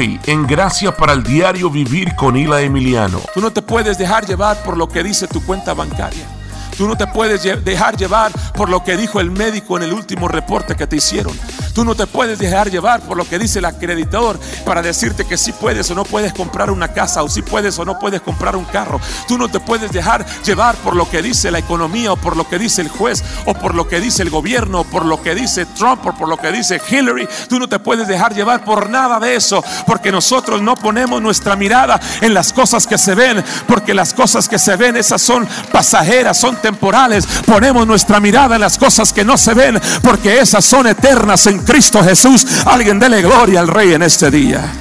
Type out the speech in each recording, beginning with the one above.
En Gracia para el Diario Vivir con Ila Emiliano. Tú no te puedes dejar llevar por lo que dice tu cuenta bancaria. Tú no te puedes dejar llevar por lo que dijo el médico en el último reporte que te hicieron. Tú no te puedes dejar llevar por lo que dice el acreditador para decirte que si puedes o no puedes comprar una casa o si puedes o no puedes comprar un carro. Tú no te puedes dejar llevar por lo que dice la economía o por lo que dice el juez o por lo que dice el gobierno o por lo que dice Trump o por lo que dice Hillary. Tú no te puedes dejar llevar por nada de eso porque nosotros no ponemos nuestra mirada en las cosas que se ven porque las cosas que se ven esas son pasajeras, son temporales. Ponemos nuestra mirada en las cosas que no se ven, porque esas son eternas en Cristo Jesús. Alguien dele gloria al Rey en este día.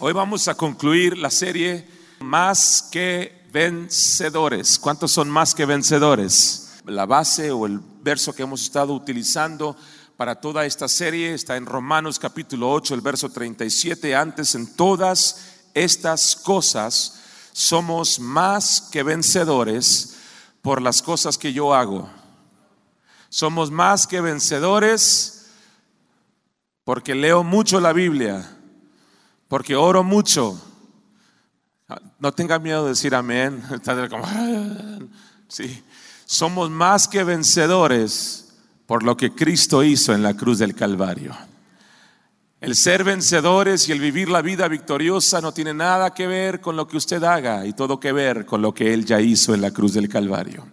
Hoy vamos a concluir la serie Más que vencedores. ¿Cuántos son más que vencedores? La base o el verso que hemos estado utilizando para toda esta serie está en Romanos capítulo 8, el verso 37. Antes en todas estas cosas somos más que vencedores por las cosas que yo hago. Somos más que vencedores porque leo mucho la Biblia, porque oro mucho. No tenga miedo de decir amén. Sí. Somos más que vencedores por lo que Cristo hizo en la cruz del Calvario. El ser vencedores y el vivir la vida victoriosa no tiene nada que ver con lo que usted haga y todo que ver con lo que Él ya hizo en la cruz del Calvario.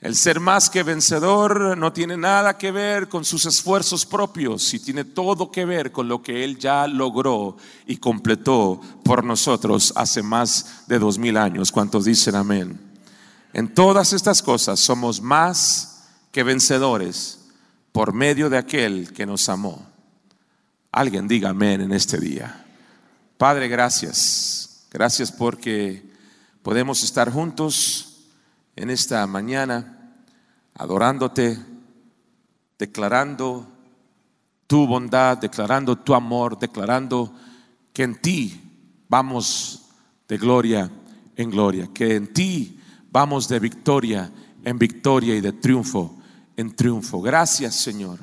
El ser más que vencedor no tiene nada que ver con sus esfuerzos propios y tiene todo que ver con lo que Él ya logró y completó por nosotros hace más de dos mil años. ¿Cuántos dicen amén? En todas estas cosas somos más que vencedores por medio de aquel que nos amó. Alguien diga amén en este día. Padre, gracias. Gracias porque podemos estar juntos en esta mañana adorándote, declarando tu bondad, declarando tu amor, declarando que en ti vamos de gloria en gloria, que en ti vamos de victoria en victoria y de triunfo en triunfo. Gracias Señor.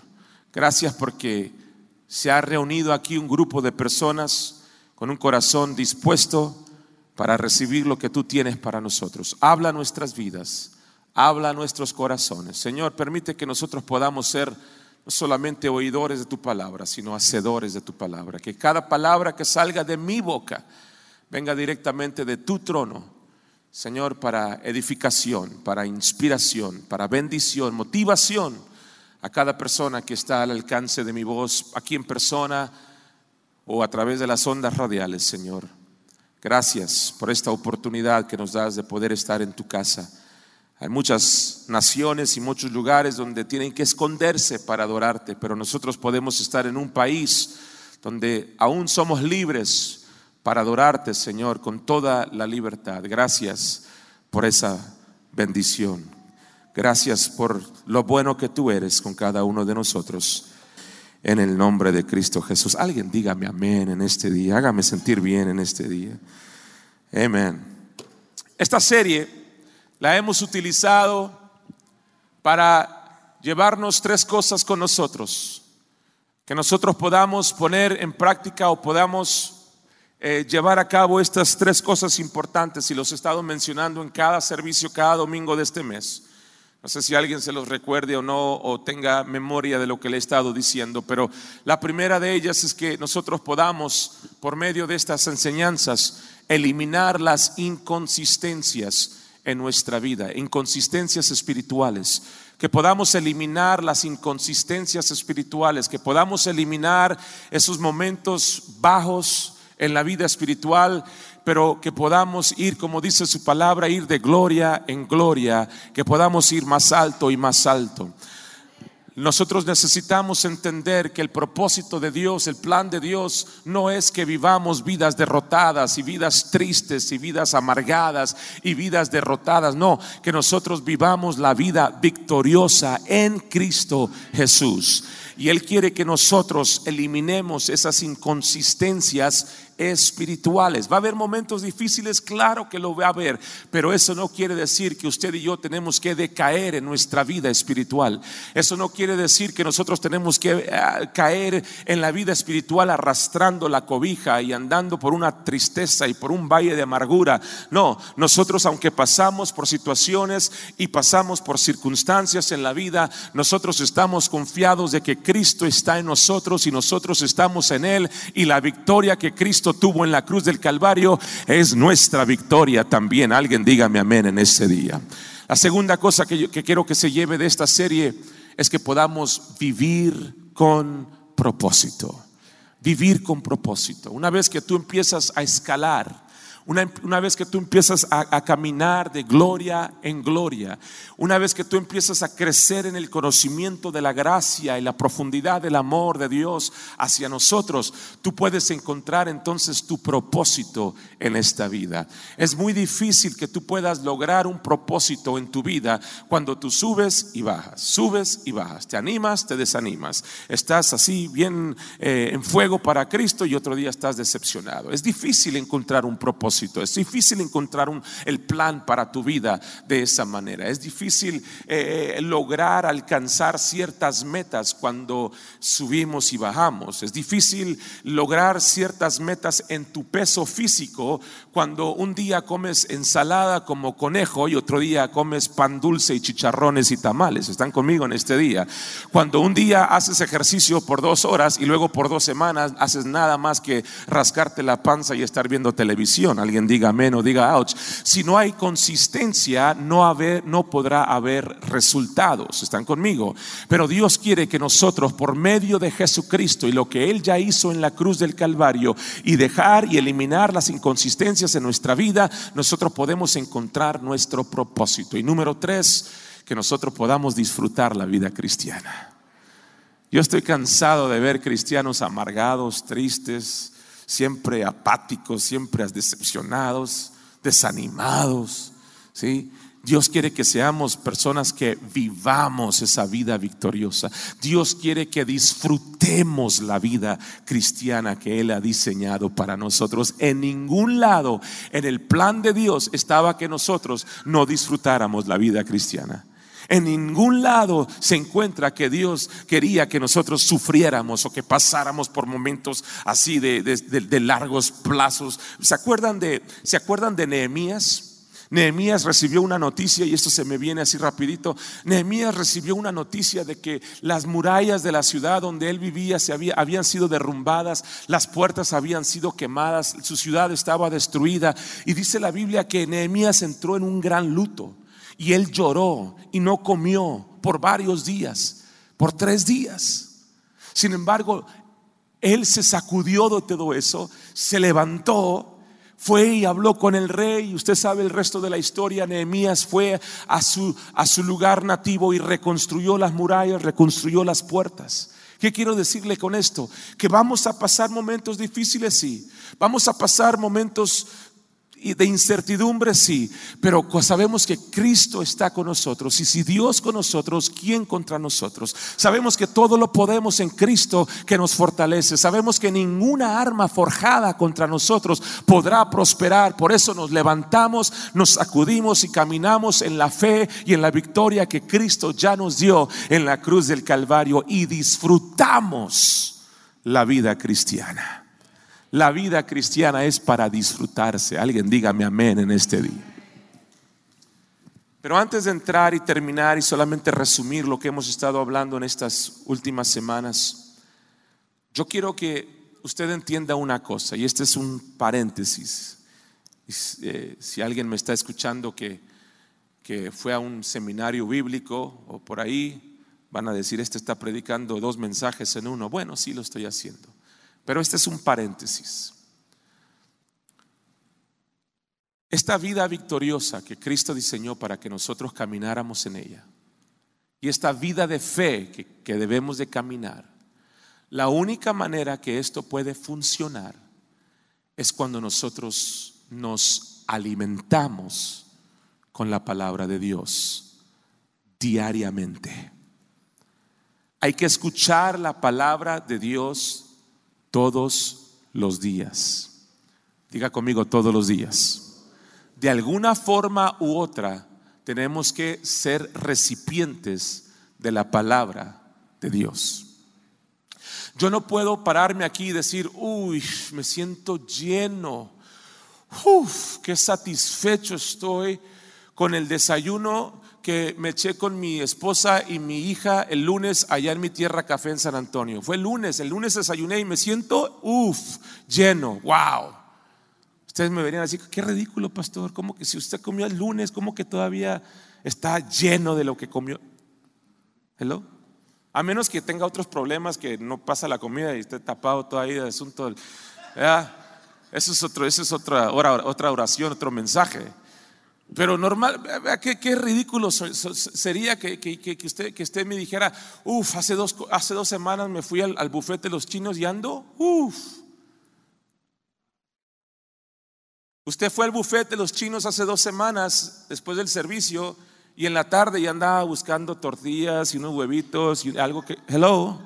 Gracias porque se ha reunido aquí un grupo de personas con un corazón dispuesto para recibir lo que tú tienes para nosotros. Habla nuestras vidas, habla nuestros corazones. Señor, permite que nosotros podamos ser no solamente oidores de tu palabra, sino hacedores de tu palabra. Que cada palabra que salga de mi boca venga directamente de tu trono, Señor, para edificación, para inspiración, para bendición, motivación a cada persona que está al alcance de mi voz, aquí en persona o a través de las ondas radiales, Señor. Gracias por esta oportunidad que nos das de poder estar en tu casa. Hay muchas naciones y muchos lugares donde tienen que esconderse para adorarte, pero nosotros podemos estar en un país donde aún somos libres para adorarte, Señor, con toda la libertad. Gracias por esa bendición. Gracias por lo bueno que tú eres con cada uno de nosotros. En el nombre de Cristo Jesús. Alguien dígame amén en este día. Hágame sentir bien en este día. Amén. Esta serie la hemos utilizado para llevarnos tres cosas con nosotros. Que nosotros podamos poner en práctica o podamos eh, llevar a cabo estas tres cosas importantes y los he estado mencionando en cada servicio, cada domingo de este mes. No sé si alguien se los recuerde o no, o tenga memoria de lo que le he estado diciendo, pero la primera de ellas es que nosotros podamos, por medio de estas enseñanzas, eliminar las inconsistencias en nuestra vida, inconsistencias espirituales, que podamos eliminar las inconsistencias espirituales, que podamos eliminar esos momentos bajos en la vida espiritual pero que podamos ir, como dice su palabra, ir de gloria en gloria, que podamos ir más alto y más alto. Nosotros necesitamos entender que el propósito de Dios, el plan de Dios, no es que vivamos vidas derrotadas y vidas tristes y vidas amargadas y vidas derrotadas, no, que nosotros vivamos la vida victoriosa en Cristo Jesús. Y Él quiere que nosotros eliminemos esas inconsistencias espirituales. Va a haber momentos difíciles, claro que lo va a haber, pero eso no quiere decir que usted y yo tenemos que decaer en nuestra vida espiritual. Eso no quiere decir que nosotros tenemos que eh, caer en la vida espiritual arrastrando la cobija y andando por una tristeza y por un valle de amargura. No, nosotros aunque pasamos por situaciones y pasamos por circunstancias en la vida, nosotros estamos confiados de que Cristo está en nosotros y nosotros estamos en Él y la victoria que Cristo tuvo en la cruz del Calvario es nuestra victoria también. Alguien dígame amén en ese día. La segunda cosa que quiero que se lleve de esta serie es que podamos vivir con propósito. Vivir con propósito. Una vez que tú empiezas a escalar una, vez que tú empiezas a, caminar de gloria en gloria, una vez que tú empiezas a crecer en el conocimiento de la gracia y la profundidad del amor de Dios hacia nosotros, tú puedes encontrar entonces tu propósito en esta vida. Es muy difícil que tú puedas lograr un propósito en tu vida cuando tú subes y bajas, subes y bajas, te animas, te desanimas, estás así bien eh, en fuego para Cristo y otro día estás decepcionado. Es difícil encontrar un propósito es difícil encontrar el plan para tu vida de esa manera. Es difícil eh, lograr alcanzar ciertas metas cuando subimos y bajamos. Es difícil lograr ciertas metas en tu peso físico cuando un día comes ensalada como conejo y otro día comes pan dulce y chicharrones y tamales. ¿Están conmigo en este día? Cuando un día haces ejercicio por dos horas y luego por dos semanas haces nada más que rascarte la panza y estar viendo televisión. Alguien diga amén o diga ouch. Si no hay consistencia, no, haber, no podrá haber resultados. ¿Están conmigo? Pero Dios quiere que nosotros, por medio de Jesucristo y lo que Él ya hizo en la cruz del Calvario, y dejar y eliminar las inconsistencias en nuestra vida, nosotros podemos encontrar nuestro propósito. Y número tres, que nosotros podamos disfrutar la vida cristiana. Yo estoy cansado de ver cristianos amargados, tristes, siempre apáticos, siempre decepcionados, desanimados. ¿sí? Dios quiere que seamos personas que vivamos esa vida victoriosa. Dios quiere que disfrutemos la vida cristiana que Él ha diseñado para nosotros. En ningún lado en el plan de Dios estaba que nosotros no disfrutáramos la vida cristiana. En ningún lado se encuentra que Dios quería que nosotros sufriéramos o que pasáramos por momentos así de, largos plazos. ¿Se acuerdan de, ¿se acuerdan de Nehemías? Nehemías recibió una noticia, y esto se me viene así rapidito, Nehemías recibió una noticia de que las murallas de la ciudad donde él vivía se había, habían sido derrumbadas, las puertas habían sido quemadas, su ciudad estaba destruida. Y dice la Biblia que Nehemías entró en un gran luto. Y él lloró y no comió por varios días, por tres días. Sin embargo, él se sacudió de todo eso, se levantó, fue y habló con el rey. Y usted sabe el resto de la historia. Nehemías fue a su, a su lugar nativo y reconstruyó las murallas, reconstruyó las puertas. ¿Qué quiero decirle con esto? Que vamos a pasar momentos difíciles, sí. Vamos a pasar momentos de incertidumbre, sí, pero sabemos que Cristo está con nosotros. Y si Dios con nosotros, ¿quién contra nosotros? Sabemos que todo lo podemos en Cristo que nos fortalece. Sabemos que ninguna arma forjada contra nosotros podrá prosperar. Por eso nos levantamos, nos sacudimos y caminamos en la fe y en la victoria que Cristo ya nos dio en la cruz del Calvario y disfrutamos la vida cristiana. La vida cristiana es para disfrutarse. Alguien dígame amén en este día. Pero antes de entrar y terminar y solamente resumir lo que hemos estado hablando en estas últimas semanas, yo quiero que usted entienda una cosa, y este es un paréntesis. Eh, si alguien me está escuchando que, que fue a un seminario bíblico o por ahí, van a decir, este está predicando dos mensajes en uno. Bueno, sí lo estoy haciendo. Pero este es un paréntesis. Esta vida victoriosa que Cristo diseñó para que nosotros camináramos en ella, y esta vida de fe que, debemos de caminar, la única manera que esto puede funcionar es cuando nosotros nos alimentamos con la palabra de Dios diariamente. Hay que escuchar la palabra de Dios todos los días. Diga conmigo todos los días. De alguna forma u otra tenemos que ser recipientes de la palabra de Dios. Yo no puedo pararme aquí y decir, uy, me siento lleno, uf, qué satisfecho estoy con el desayuno que me eché con mi esposa y mi hija el lunes allá en mi tierra café en San Antonio. Fue el lunes, el lunes desayuné y me siento, uff, lleno, wow. Ustedes me verían así, qué ridículo, pastor, como que si usted comió el lunes, como que todavía está lleno de lo que comió. Hello. A menos que tenga otros problemas que no pasa la comida y esté tapado todavía de asunto. Eso es otro, eso es otra, otra oración, otro mensaje. Pero normal, qué, qué ridículo sería que, que, usted, que usted me dijera, uff, hace dos, hace dos semanas me fui al, al bufete de los chinos y ando, uff. Usted fue al bufete de los chinos hace dos semanas después del servicio y en la tarde ya andaba buscando tortillas y unos huevitos y algo que, hello,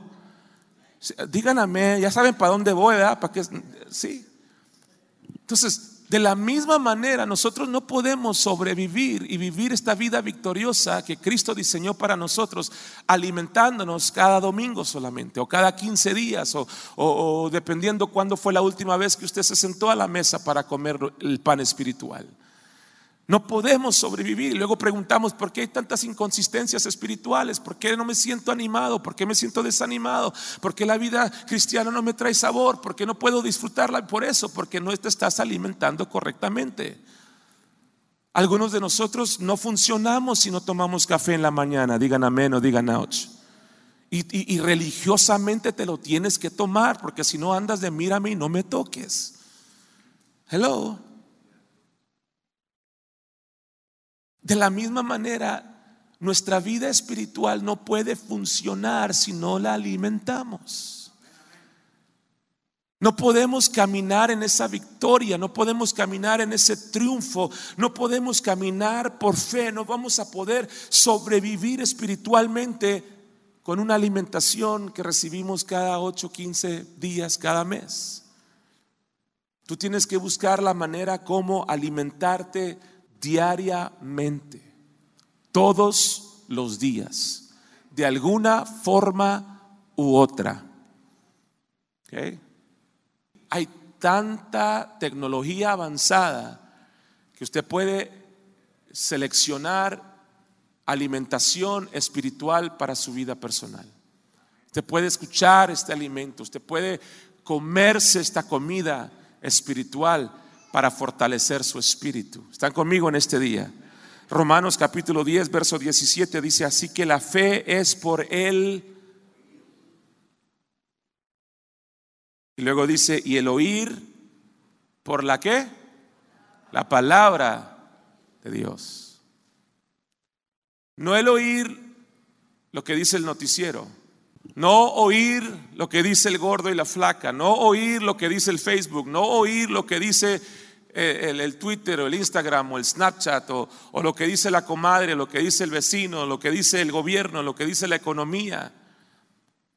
díganme, ya saben para dónde voy, ¿verdad? ¿Para qué? Sí. Entonces, de la misma manera, nosotros no podemos sobrevivir y vivir esta vida victoriosa que Cristo diseñó para nosotros, alimentándonos cada domingo solamente, o cada 15 días, o, o dependiendo cuándo fue la última vez que usted se sentó a la mesa para comer el pan espiritual. No podemos sobrevivir. Y luego preguntamos, ¿por qué hay tantas inconsistencias espirituales? ¿Por qué no me siento animado? ¿Por qué me siento desanimado? ¿Por qué la vida cristiana no me trae sabor? ¿Por qué no puedo disfrutarla? Por eso, porque no te estás alimentando correctamente. Algunos de nosotros no funcionamos si no tomamos café en la mañana. Digan amén o digan ouch. Y, y religiosamente te lo tienes que tomar, porque si no andas de mírame y no me toques. Hello. De la misma manera, nuestra vida espiritual no puede funcionar si no la alimentamos. No podemos caminar en esa victoria, no podemos caminar en ese triunfo, no podemos caminar por fe, no vamos a poder sobrevivir espiritualmente con una alimentación que recibimos cada 8, 15 días, cada mes. Tú tienes que buscar la manera como alimentarte diariamente, todos los días, de alguna forma u otra. Hay tanta tecnología avanzada que usted puede seleccionar alimentación espiritual para su vida personal. Usted puede escuchar este alimento, usted puede comerse esta comida espiritual para fortalecer su espíritu. ¿Están conmigo en este día? Romanos capítulo 10, verso 17 dice, así que la fe es por él. Y luego dice, y el oír, ¿por la qué? La palabra de Dios. No el oír lo que dice el noticiero. No oír lo que dice el gordo y la flaca, no oír lo que dice el Facebook, no oír lo que dice eh, el, Twitter o el Instagram o el Snapchat o, o lo que dice la comadre, lo que dice el vecino, lo que dice el gobierno, lo que dice la economía.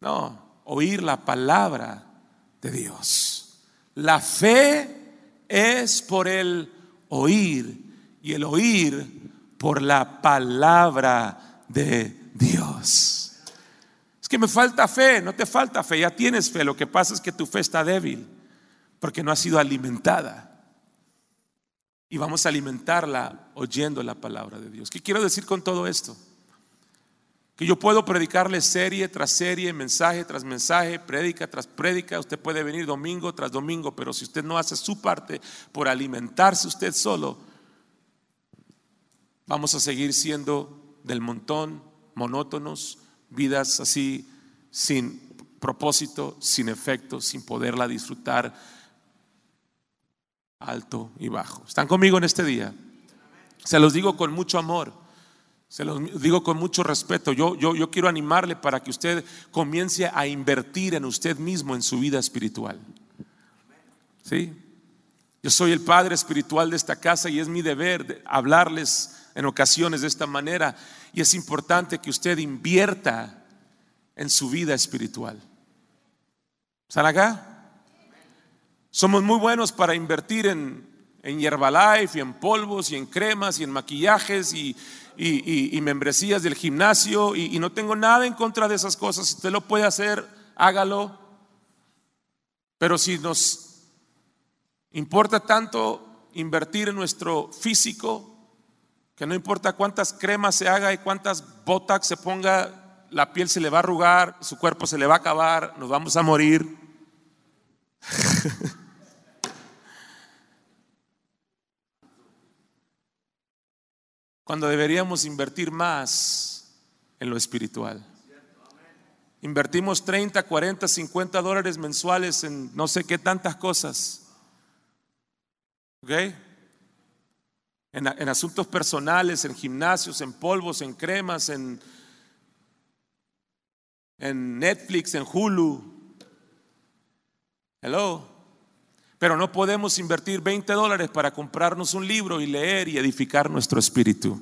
No, oír la palabra de Dios. La fe es por el oír y el oír por la palabra de Dios que me falta fe, no te falta fe, ya tienes fe. Lo que pasa es que tu fe está débil porque no ha sido alimentada. Y vamos a alimentarla oyendo la palabra de Dios. ¿Qué quiero decir con todo esto? Que yo puedo predicarle serie tras serie, mensaje tras mensaje, prédica tras prédica. Usted puede venir domingo tras domingo, pero si usted no hace su parte por alimentarse usted solo, vamos a seguir siendo del montón, monótonos, vidas así sin propósito, sin efecto, sin poderla disfrutar alto y bajo. ¿Están conmigo en este día? Se los digo con mucho amor, se los digo con mucho respeto. Yo, yo, yo quiero animarle para que usted comience a invertir en usted mismo, en su vida espiritual. ¿Sí? Yo soy el padre espiritual de esta casa y es mi deber hablarles en ocasiones de esta manera y es importante que usted invierta en su vida espiritual. ¿Están acá? Somos muy buenos para invertir en, en Herbalife y en polvos y en cremas y en maquillajes y, membresías del gimnasio y, no tengo nada en contra de esas cosas. Si usted lo puede hacer, hágalo. Pero si nos importa tanto invertir en nuestro físico, que no importa cuántas cremas se haga y cuántas botox se ponga, la piel se le va a arrugar, su cuerpo se le va a acabar, nos vamos a morir. Cuando deberíamos invertir más en lo espiritual. Invertimos 30, 40, 50 dólares mensuales en no sé qué tantas cosas. ¿Ok? En, asuntos personales, en gimnasios, en polvos, en cremas, en, en Netflix, en Hulu. Hello. Pero no podemos invertir 20 dólares para comprarnos un libro y leer y edificar nuestro espíritu.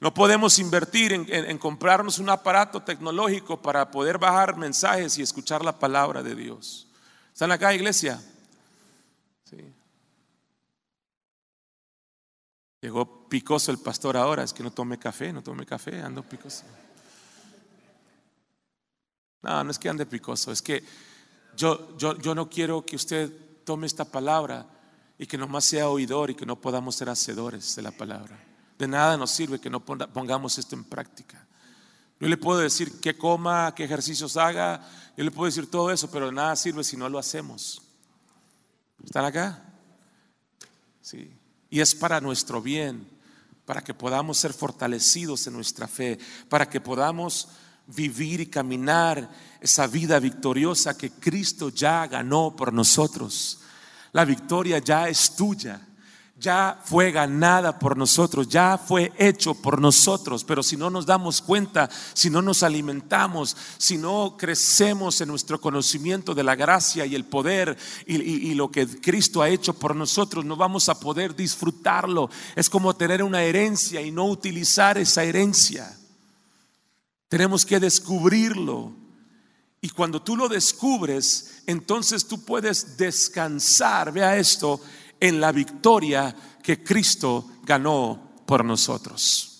No podemos invertir en, comprarnos un aparato tecnológico para poder bajar mensajes y escuchar la palabra de Dios. ¿Están acá, iglesia? Sí. Llegó picoso el pastor ahora, es que no tome café, no tome café, ando picoso. No, no es que ande picoso, es que yo, yo, yo no quiero que usted tome esta palabra y que nomás sea oidor y que no podamos ser hacedores de la palabra. De nada nos sirve que no pongamos esto en práctica. Yo le puedo decir qué coma, qué ejercicios haga, yo le puedo decir todo eso, pero de nada sirve si no lo hacemos. ¿Están acá? Sí. Y es para nuestro bien, para que podamos ser fortalecidos en nuestra fe, para que podamos vivir y caminar esa vida victoriosa que Cristo ya ganó por nosotros. La victoria ya es tuya ya fue ganada por nosotros, ya fue hecho por nosotros, pero si no nos damos cuenta, si no nos alimentamos, si no crecemos en nuestro conocimiento de la gracia y el poder y, lo que Cristo ha hecho por nosotros, no vamos a poder disfrutarlo. Es como tener una herencia y no utilizar esa herencia. Tenemos que descubrirlo. Y cuando tú lo descubres, entonces tú puedes descansar, vea esto, en la victoria que Cristo ganó por nosotros.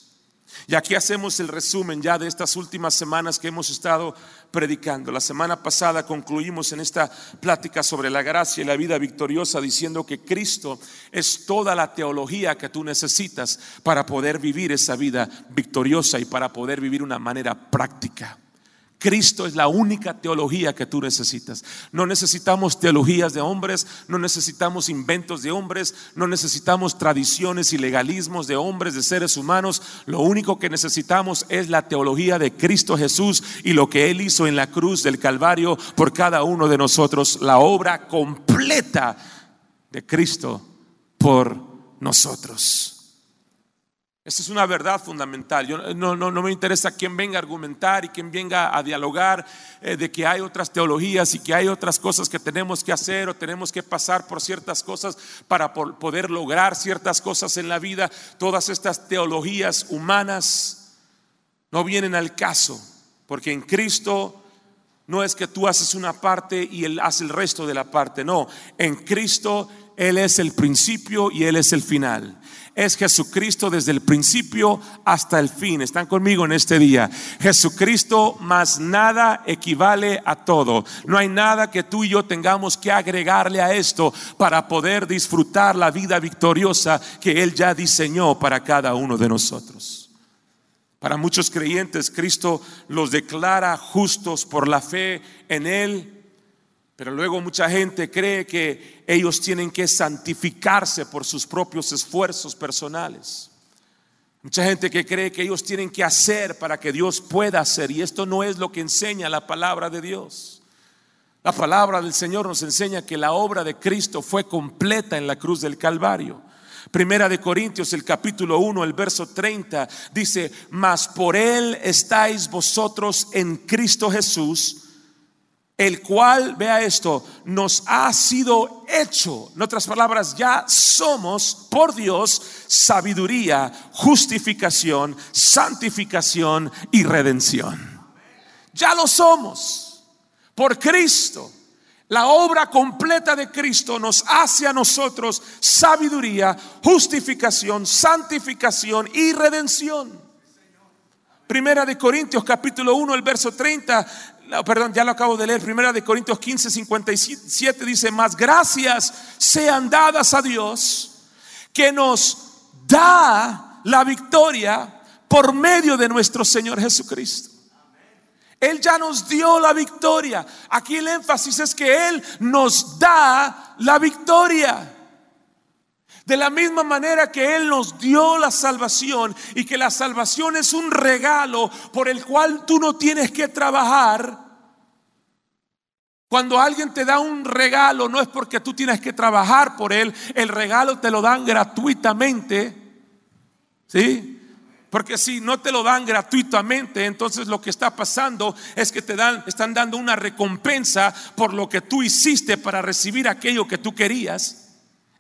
Y aquí hacemos el resumen ya de estas últimas semanas que hemos estado predicando. La semana pasada concluimos en esta plática sobre la gracia y la vida victoriosa diciendo que Cristo es toda la teología que tú necesitas para poder vivir esa vida victoriosa y para poder vivir una manera práctica. Cristo es la única teología que tú necesitas. No necesitamos teologías de hombres, no necesitamos inventos de hombres, no necesitamos tradiciones y legalismos de hombres, de seres humanos. Lo único que necesitamos es la teología de Cristo Jesús y lo que Él hizo en la cruz del Calvario por cada uno de nosotros, la obra completa de Cristo por nosotros. Esta es una verdad fundamental. Yo, no, no, no, me interesa quién venga a argumentar y quién venga a dialogar eh, de que hay otras teologías y que hay otras cosas que tenemos que hacer o tenemos que pasar por ciertas cosas para poder lograr ciertas cosas en la vida. Todas estas teologías humanas no vienen al caso, porque en Cristo no es que tú haces una parte y Él hace el resto de la parte. No, en Cristo Él es el principio y Él es el final es Jesucristo desde el principio hasta el fin. Están conmigo en este día. Jesucristo más nada equivale a todo. No hay nada que tú y yo tengamos que agregarle a esto para poder disfrutar la vida victoriosa que Él ya diseñó para cada uno de nosotros. Para muchos creyentes, Cristo los declara justos por la fe en Él pero luego mucha gente cree que ellos tienen que santificarse por sus propios esfuerzos personales. Mucha gente que cree que ellos tienen que hacer para que Dios pueda hacer. Y esto no es lo que enseña la palabra de Dios. La palabra del Señor nos enseña que la obra de Cristo fue completa en la cruz del Calvario. Primera de Corintios, el capítulo 1, el verso 30, dice, mas por Él estáis vosotros en Cristo Jesús el cual, vea esto, nos ha sido hecho. En otras palabras, ya somos por Dios sabiduría, justificación, santificación y redención. Ya lo somos por Cristo. La obra completa de Cristo nos hace a nosotros sabiduría, justificación, santificación y redención. Primera de Corintios capítulo 1, el verso 30, perdón, ya lo acabo de leer. Primera de Corintios 15, 57 dice, más gracias sean dadas a Dios que nos da la victoria por medio de nuestro Señor Jesucristo. Él ya nos dio la victoria. Aquí el énfasis es que Él nos da la victoria. De la misma manera que Él nos dio la salvación y que la salvación es un regalo por el cual tú no tienes que trabajar. Cuando alguien te da un regalo no es porque tú tienes que trabajar por él, el regalo te lo dan gratuitamente. ¿Sí? Porque si no te lo dan gratuitamente, entonces lo que está pasando es que te dan, están dando una recompensa por lo que tú hiciste para recibir aquello que tú querías.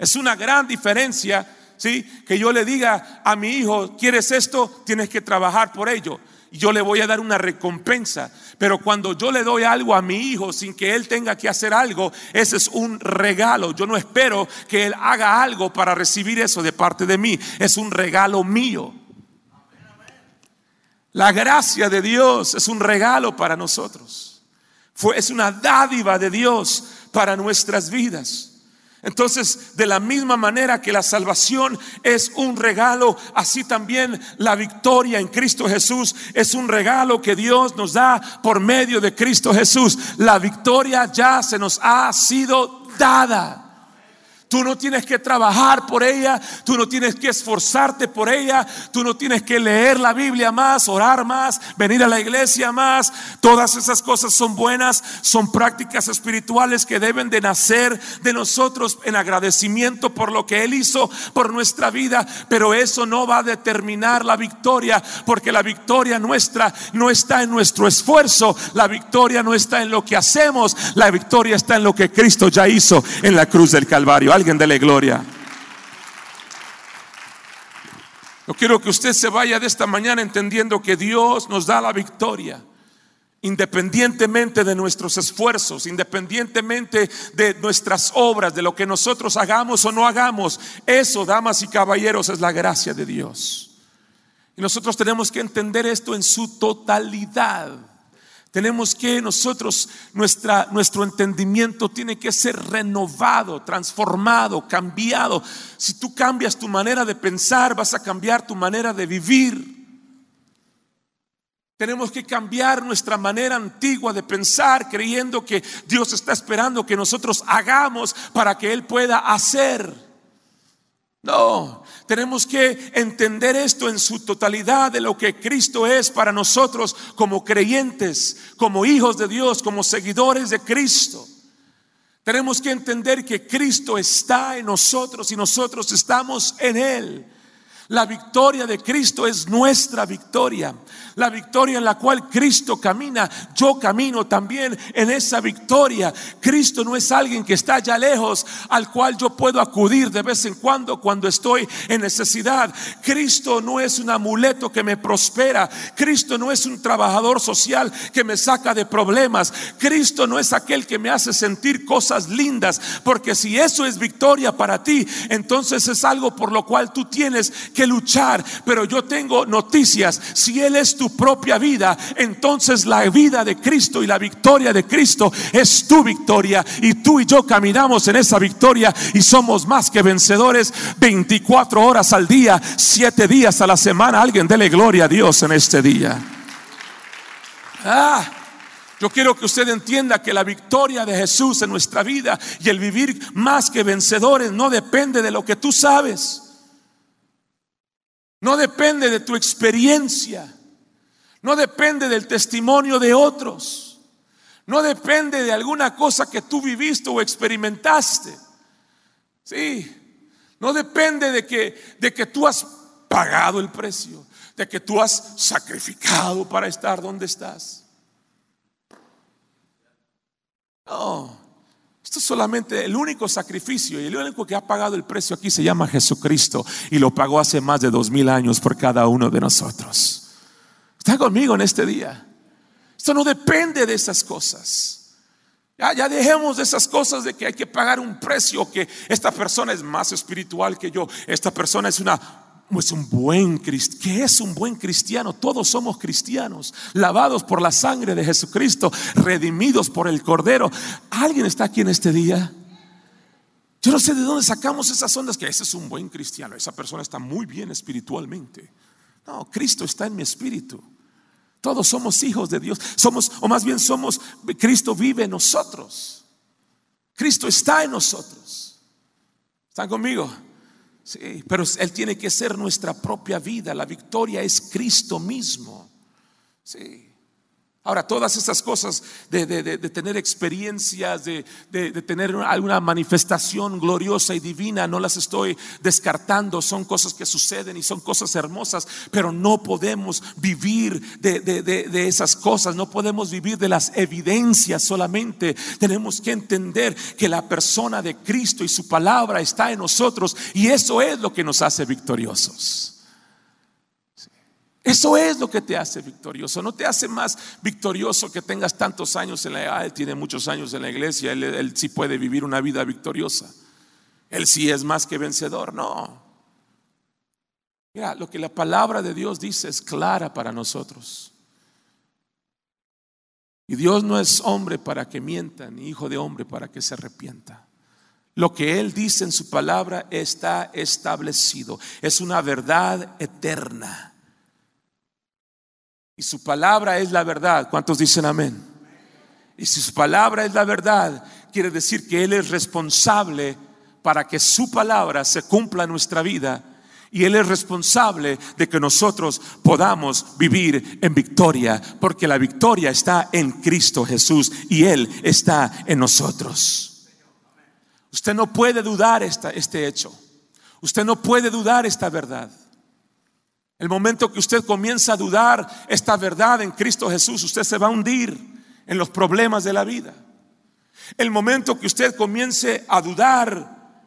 Es una gran diferencia, ¿sí? Que yo le diga a mi hijo, ¿quieres esto? Tienes que trabajar por ello. Y yo le voy a dar una recompensa. Pero cuando yo le doy algo a mi hijo sin que él tenga que hacer algo, ese es un regalo. Yo no espero que él haga algo para recibir eso de parte de mí. Es un regalo mío. La gracia de Dios es un regalo para nosotros. Fue, es una dádiva de Dios para nuestras vidas. Entonces, de la misma manera que la salvación es un regalo, así también la victoria en Cristo Jesús es un regalo que Dios nos da por medio de Cristo Jesús. La victoria ya se nos ha sido dada. Tú no tienes que trabajar por ella, tú no tienes que esforzarte por ella, tú no tienes que leer la Biblia más, orar más, venir a la iglesia más. Todas esas cosas son buenas, son prácticas espirituales que deben de nacer de nosotros en agradecimiento por lo que Él hizo por nuestra vida, pero eso no va a determinar la victoria, porque la victoria nuestra no está en nuestro esfuerzo, la victoria no está en lo que hacemos, la victoria está en lo que Cristo ya hizo en la cruz del Calvario. Alguien dele gloria. Yo quiero que usted se vaya de esta mañana entendiendo que Dios nos da la victoria. Independientemente de nuestros esfuerzos, independientemente de nuestras obras, de lo que nosotros hagamos o no hagamos, eso, damas y caballeros, es la gracia de Dios. Y nosotros tenemos que entender esto en su totalidad. Tenemos que nosotros, nuestra, nuestro entendimiento tiene que ser renovado, transformado, cambiado. Si tú cambias tu manera de pensar, vas a cambiar tu manera de vivir. Tenemos que cambiar nuestra manera antigua de pensar, creyendo que Dios está esperando que nosotros hagamos para que Él pueda hacer. No, tenemos que entender esto en su totalidad de lo que Cristo es para nosotros como creyentes, como hijos de Dios, como seguidores de Cristo. Tenemos que entender que Cristo está en nosotros y nosotros estamos en Él. La victoria de Cristo es nuestra victoria la victoria en la cual Cristo camina, yo camino también en esa victoria. Cristo no es alguien que está allá lejos al cual yo puedo acudir de vez en cuando cuando estoy en necesidad. Cristo no es un amuleto que me prospera. Cristo no es un trabajador social que me saca de problemas. Cristo no es aquel que me hace sentir cosas lindas, porque si eso es victoria para ti, entonces es algo por lo cual tú tienes que luchar. Pero yo tengo noticias. Si Él es tu propia vida, entonces la vida de Cristo y la victoria de Cristo es tu victoria. Y tú y yo caminamos en esa victoria y somos más que vencedores 24 horas al día, 7 días a la semana. Alguien dele gloria a Dios en este día. Ah. Yo quiero que usted entienda que la victoria de Jesús en nuestra vida y el vivir más que vencedores no depende de lo que tú sabes. No depende de tu experiencia. No depende del testimonio de otros. No depende de alguna cosa que tú viviste o experimentaste. Sí. No depende de que, de que tú has pagado el precio, de que tú has sacrificado para estar donde estás. No, esto es solamente el único sacrificio y el único que ha pagado el precio aquí se llama Jesucristo y lo pagó hace más de dos mil años por cada uno de nosotros. Está conmigo en este día. Esto no depende de esas cosas. Ya, ya dejemos de esas cosas de que hay que pagar un precio, que esta persona es más espiritual que yo, esta persona es una es un buen. ¿Qué es un buen cristiano? Todos somos cristianos, lavados por la sangre de Jesucristo, redimidos por el Cordero. ¿Alguien está aquí en este día? Yo no sé de dónde sacamos esas ondas que ese es un buen cristiano, esa persona está muy bien espiritualmente. No, Cristo está en mi espíritu. Todos somos hijos de Dios. Somos, o más bien somos, Cristo vive en nosotros. Cristo está en nosotros. ¿Están conmigo? Sí, pero Él tiene que ser nuestra propia vida. La victoria es Cristo mismo. Sí. Ahora, todas esas cosas de, tener experiencias, de, tener alguna manifestación gloriosa y divina, no las estoy descartando, son cosas que suceden y son cosas hermosas, pero no podemos vivir de, esas cosas, no podemos vivir de las evidencias solamente. Tenemos que entender que la persona de Cristo y su palabra está en nosotros y eso es lo que nos hace victoriosos. Eso es lo que te hace victorioso. No te hace más victorioso que tengas tantos años en la edad. Él tiene muchos años en la iglesia. Él, sí puede vivir una vida victoriosa. Él sí es más que vencedor. No. Mira, lo que la palabra de Dios dice es clara para nosotros. Y Dios no es hombre para que mienta, ni hijo de hombre para que se arrepienta. Lo que Él dice en su palabra está establecido. Es una verdad eterna. Y su palabra es la verdad. ¿Cuántos dicen amén? Y si su palabra es la verdad, quiere decir que Él es responsable para que su palabra se cumpla en nuestra vida. Y Él es responsable de que nosotros podamos vivir en victoria, porque la victoria está en Cristo Jesús y Él está en nosotros. Usted no puede dudar esta, este hecho. Usted no puede dudar esta verdad. El momento que usted comienza a dudar esta verdad en Cristo Jesús, usted se va a hundir en los problemas de la vida. El momento que usted comience a dudar,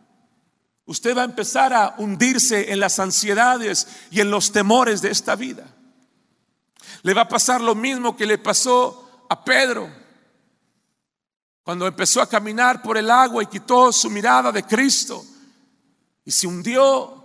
usted va a empezar a hundirse en las ansiedades y en los temores de esta vida. Le va a pasar lo mismo que le pasó a Pedro. Cuando empezó a caminar por el agua y quitó su mirada de Cristo y se hundió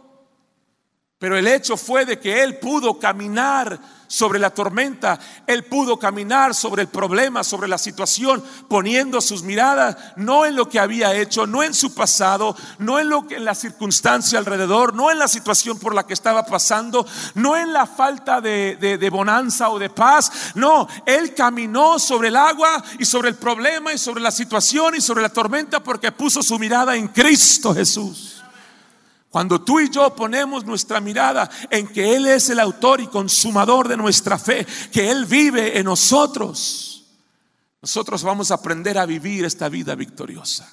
pero el hecho fue de que él pudo caminar sobre la tormenta, él pudo caminar sobre el problema, sobre la situación, poniendo sus miradas no en lo que había hecho, no en su pasado, no en lo que en la circunstancia alrededor, no en la situación por la que estaba pasando, no en la falta de, de bonanza o de paz, no, él caminó sobre el agua y sobre el problema y sobre la situación y sobre la tormenta porque puso su mirada en Cristo Jesús. Cuando tú y yo ponemos nuestra mirada en que Él es el autor y consumador de nuestra fe, que Él vive en nosotros, nosotros vamos a aprender a vivir esta vida victoriosa.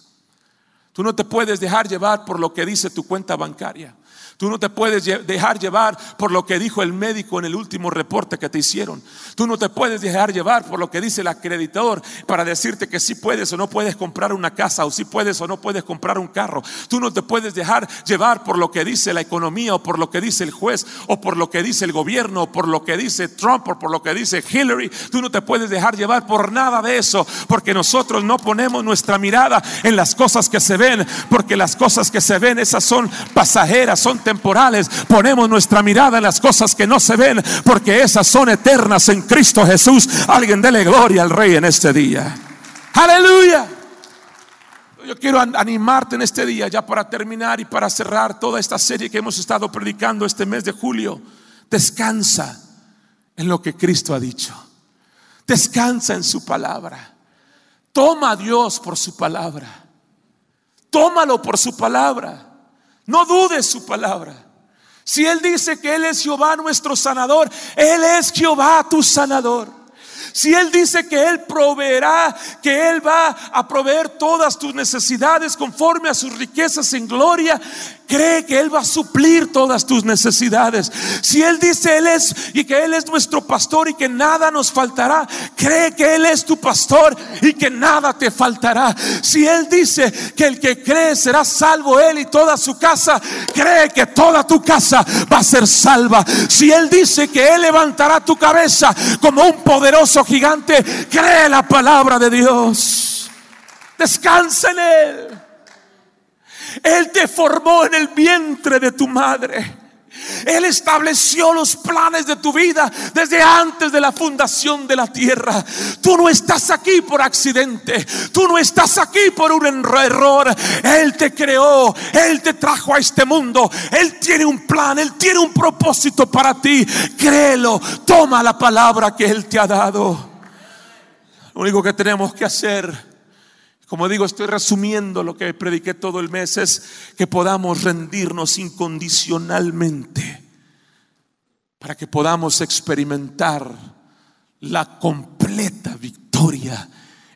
Tú no te puedes dejar llevar por lo que dice tu cuenta bancaria. Tú no te puedes dejar llevar por lo que dijo el médico en el último reporte que te hicieron. Tú no te puedes dejar llevar por lo que dice el acreditador para decirte que si puedes o no puedes comprar una casa o si puedes o no puedes comprar un carro. Tú no te puedes dejar llevar por lo que dice la economía o por lo que dice el juez o por lo que dice el gobierno o por lo que dice Trump o por lo que dice Hillary. Tú no te puedes dejar llevar por nada de eso porque nosotros no ponemos nuestra mirada en las cosas que se ven porque las cosas que se ven esas son pasajeras, son temporales, ponemos nuestra mirada en las cosas que no se ven, porque esas son eternas en Cristo Jesús. Alguien dele gloria al Rey en este día. Aleluya. Yo quiero animarte en este día, ya para terminar y para cerrar toda esta serie que hemos estado predicando este mes de julio. Descansa en lo que Cristo ha dicho. Descansa en su palabra. Toma a Dios por su palabra. Tómalo por su palabra. No dudes su palabra. Si Él dice que Él es Jehová nuestro sanador, Él es Jehová tu sanador. Si Él dice que Él proveerá, que Él va a proveer todas tus necesidades conforme a sus riquezas en gloria, cree que Él va a suplir todas tus necesidades. Si Él dice Él es y que Él es nuestro pastor y que nada nos faltará, cree que Él es tu pastor y que nada te faltará. Si Él dice que el que cree será salvo Él y toda su casa, cree que toda tu casa va a ser salva. Si Él dice que Él levantará tu cabeza como un poderoso gigante, cree la palabra de Dios. Descansa en Él. Él te formó en el vientre de tu madre. Él estableció los planes de tu vida desde antes de la fundación de la tierra. Tú no estás aquí por accidente. Tú no estás aquí por un error. Él te creó. Él te trajo a este mundo. Él tiene un plan. Él tiene un propósito para ti. Créelo. Toma la palabra que Él te ha dado. Lo único que tenemos que hacer como digo, estoy resumiendo lo que prediqué todo el mes, es que podamos rendirnos incondicionalmente para que podamos experimentar la completa victoria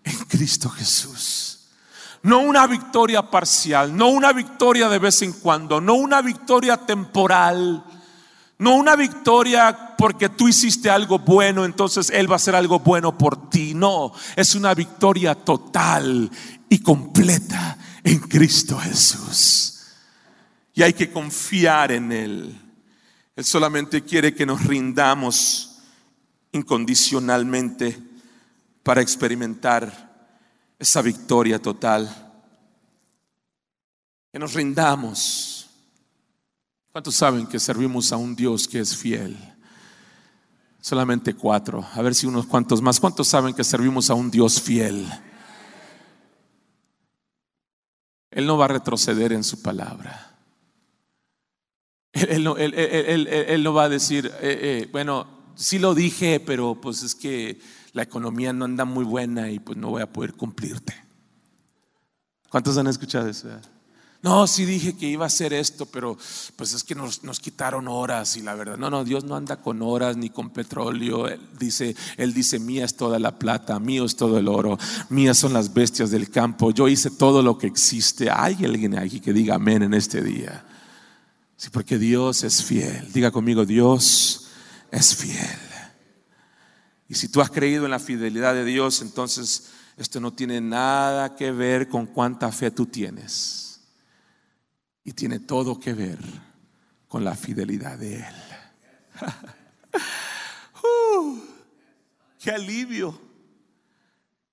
en Cristo Jesús. No una victoria parcial, no una victoria de vez en cuando, no una victoria temporal, no una victoria porque tú hiciste algo bueno, entonces Él va a hacer algo bueno por ti. No, es una victoria total y completa en Cristo Jesús. Y hay que confiar en Él. Él solamente quiere que nos rindamos incondicionalmente para experimentar esa victoria total. Que nos rindamos. ¿Cuántos saben que servimos a un Dios que es fiel? Solamente cuatro. A ver si unos cuantos más. ¿Cuántos saben que servimos a un Dios fiel? Él no va a retroceder en su palabra. Él, no, va a decir, eh, eh, bueno, sí lo dije, pero pues es que la economía no anda muy buena y pues no voy a poder cumplirte. ¿Cuántos han escuchado eso? No, sí dije que iba a hacer esto, pero pues es que nos, nos, quitaron horas y la verdad, no, no, Dios no anda con horas ni con petróleo. Él dice, Él dice, mía es toda la plata, mío es todo el oro, mías son las bestias del campo. Yo hice todo lo que existe. Hay alguien aquí que diga amén en este día. Sí, porque Dios es fiel. Diga conmigo, Dios es fiel. Y si tú has creído en la fidelidad de Dios, entonces esto no tiene nada que ver con cuánta fe tú tienes. Y tiene todo que ver con la fidelidad de Él. Uh, ¡Qué alivio!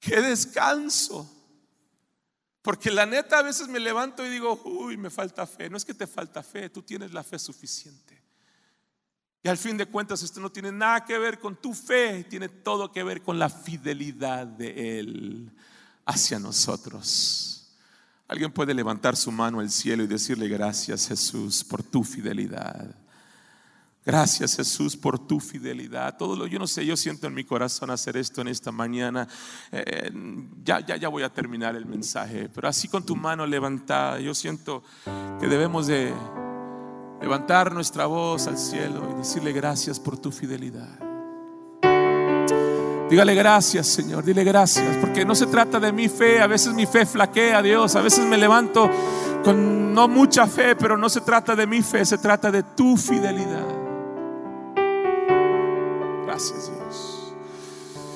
¡Qué descanso! Porque la neta a veces me levanto y digo, uy, me falta fe. No es que te falta fe, tú tienes la fe suficiente. Y al fin de cuentas esto no tiene nada que ver con tu fe, tiene todo que ver con la fidelidad de Él hacia nosotros. Alguien puede levantar su mano al cielo y decirle gracias Jesús por tu fidelidad. Gracias Jesús por tu fidelidad. Todo lo, yo no sé, yo siento en mi corazón hacer esto en esta mañana. Eh, ya, ya, ya voy a terminar el mensaje, pero así con tu mano levantada, yo siento que debemos de levantar nuestra voz al cielo y decirle gracias por tu fidelidad. Dígale gracias, Señor, dile gracias, porque no se trata de mi fe, a veces mi fe flaquea, Dios, a veces me levanto con no mucha fe, pero no se trata de mi fe, se trata de tu fidelidad. Gracias Dios.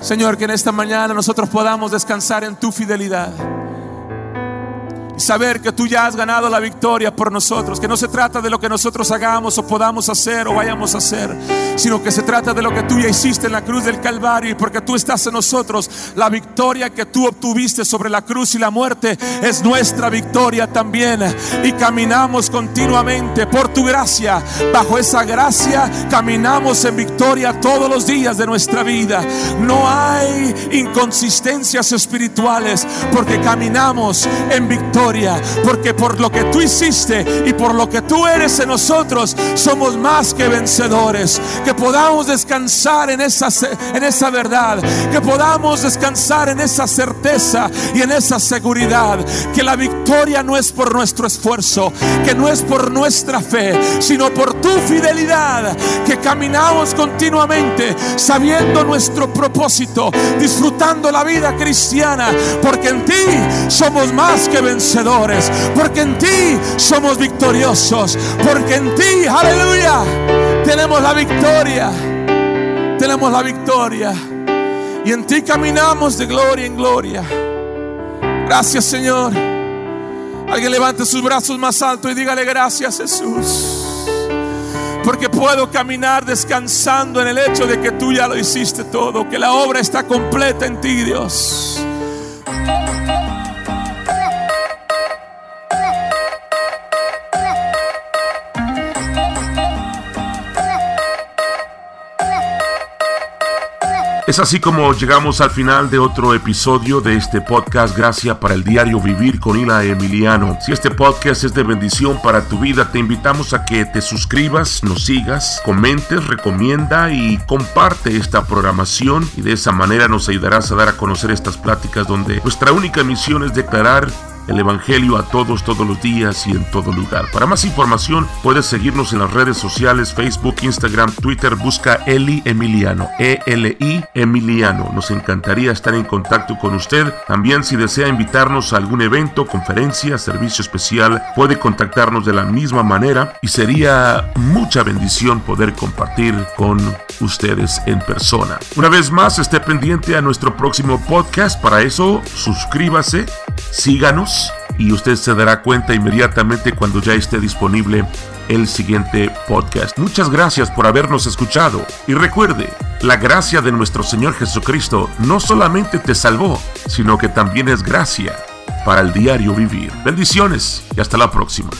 Señor, que en esta mañana nosotros podamos descansar en tu fidelidad saber que tú ya has ganado la victoria por nosotros, que no se trata de lo que nosotros hagamos o podamos hacer o vayamos a hacer, sino que se trata de lo que tú ya hiciste en la cruz del Calvario y porque tú estás en nosotros, la victoria que tú obtuviste sobre la cruz y la muerte es nuestra victoria también y caminamos continuamente por tu gracia, bajo esa gracia caminamos en victoria todos los días de nuestra vida. No hay inconsistencias espirituales porque caminamos en victoria porque por lo que tú hiciste y por lo que tú eres en nosotros, somos más que vencedores. Que podamos descansar en esa, en esa verdad, que podamos descansar en esa certeza y en esa seguridad, que la victoria no es por nuestro esfuerzo, que no es por nuestra fe, sino por tu fidelidad, que caminamos continuamente sabiendo nuestro propósito, disfrutando la vida cristiana, porque en ti somos más que porque en ti somos victoriosos, porque en ti, aleluya, tenemos la victoria, tenemos la victoria, y en ti caminamos de gloria en gloria. Gracias Señor. Alguien levante sus brazos más alto y dígale gracias Jesús. Porque puedo caminar descansando en el hecho de que tú ya lo hiciste todo, que la obra está completa en ti, Dios. Es así como llegamos al final de otro episodio de este podcast Gracias para el diario Vivir con Ila Emiliano. Si este podcast es de bendición para tu vida, te invitamos a que te suscribas, nos sigas, comentes, recomienda y comparte esta programación y de esa manera nos ayudarás a dar a conocer estas pláticas donde nuestra única misión es declarar el Evangelio a todos todos los días y en todo lugar. Para más información puedes seguirnos en las redes sociales Facebook, Instagram, Twitter, busca Eli Emiliano, E-L-I Emiliano. Nos encantaría estar en contacto con usted. También si desea invitarnos a algún evento, conferencia, servicio especial, puede contactarnos de la misma manera y sería mucha bendición poder compartir con ustedes en persona. Una vez más, esté pendiente a nuestro próximo podcast. Para eso, suscríbase, síganos y usted se dará cuenta inmediatamente cuando ya esté disponible el siguiente podcast. Muchas gracias por habernos escuchado y recuerde, la gracia de nuestro Señor Jesucristo no solamente te salvó, sino que también es gracia para el diario vivir. Bendiciones y hasta la próxima.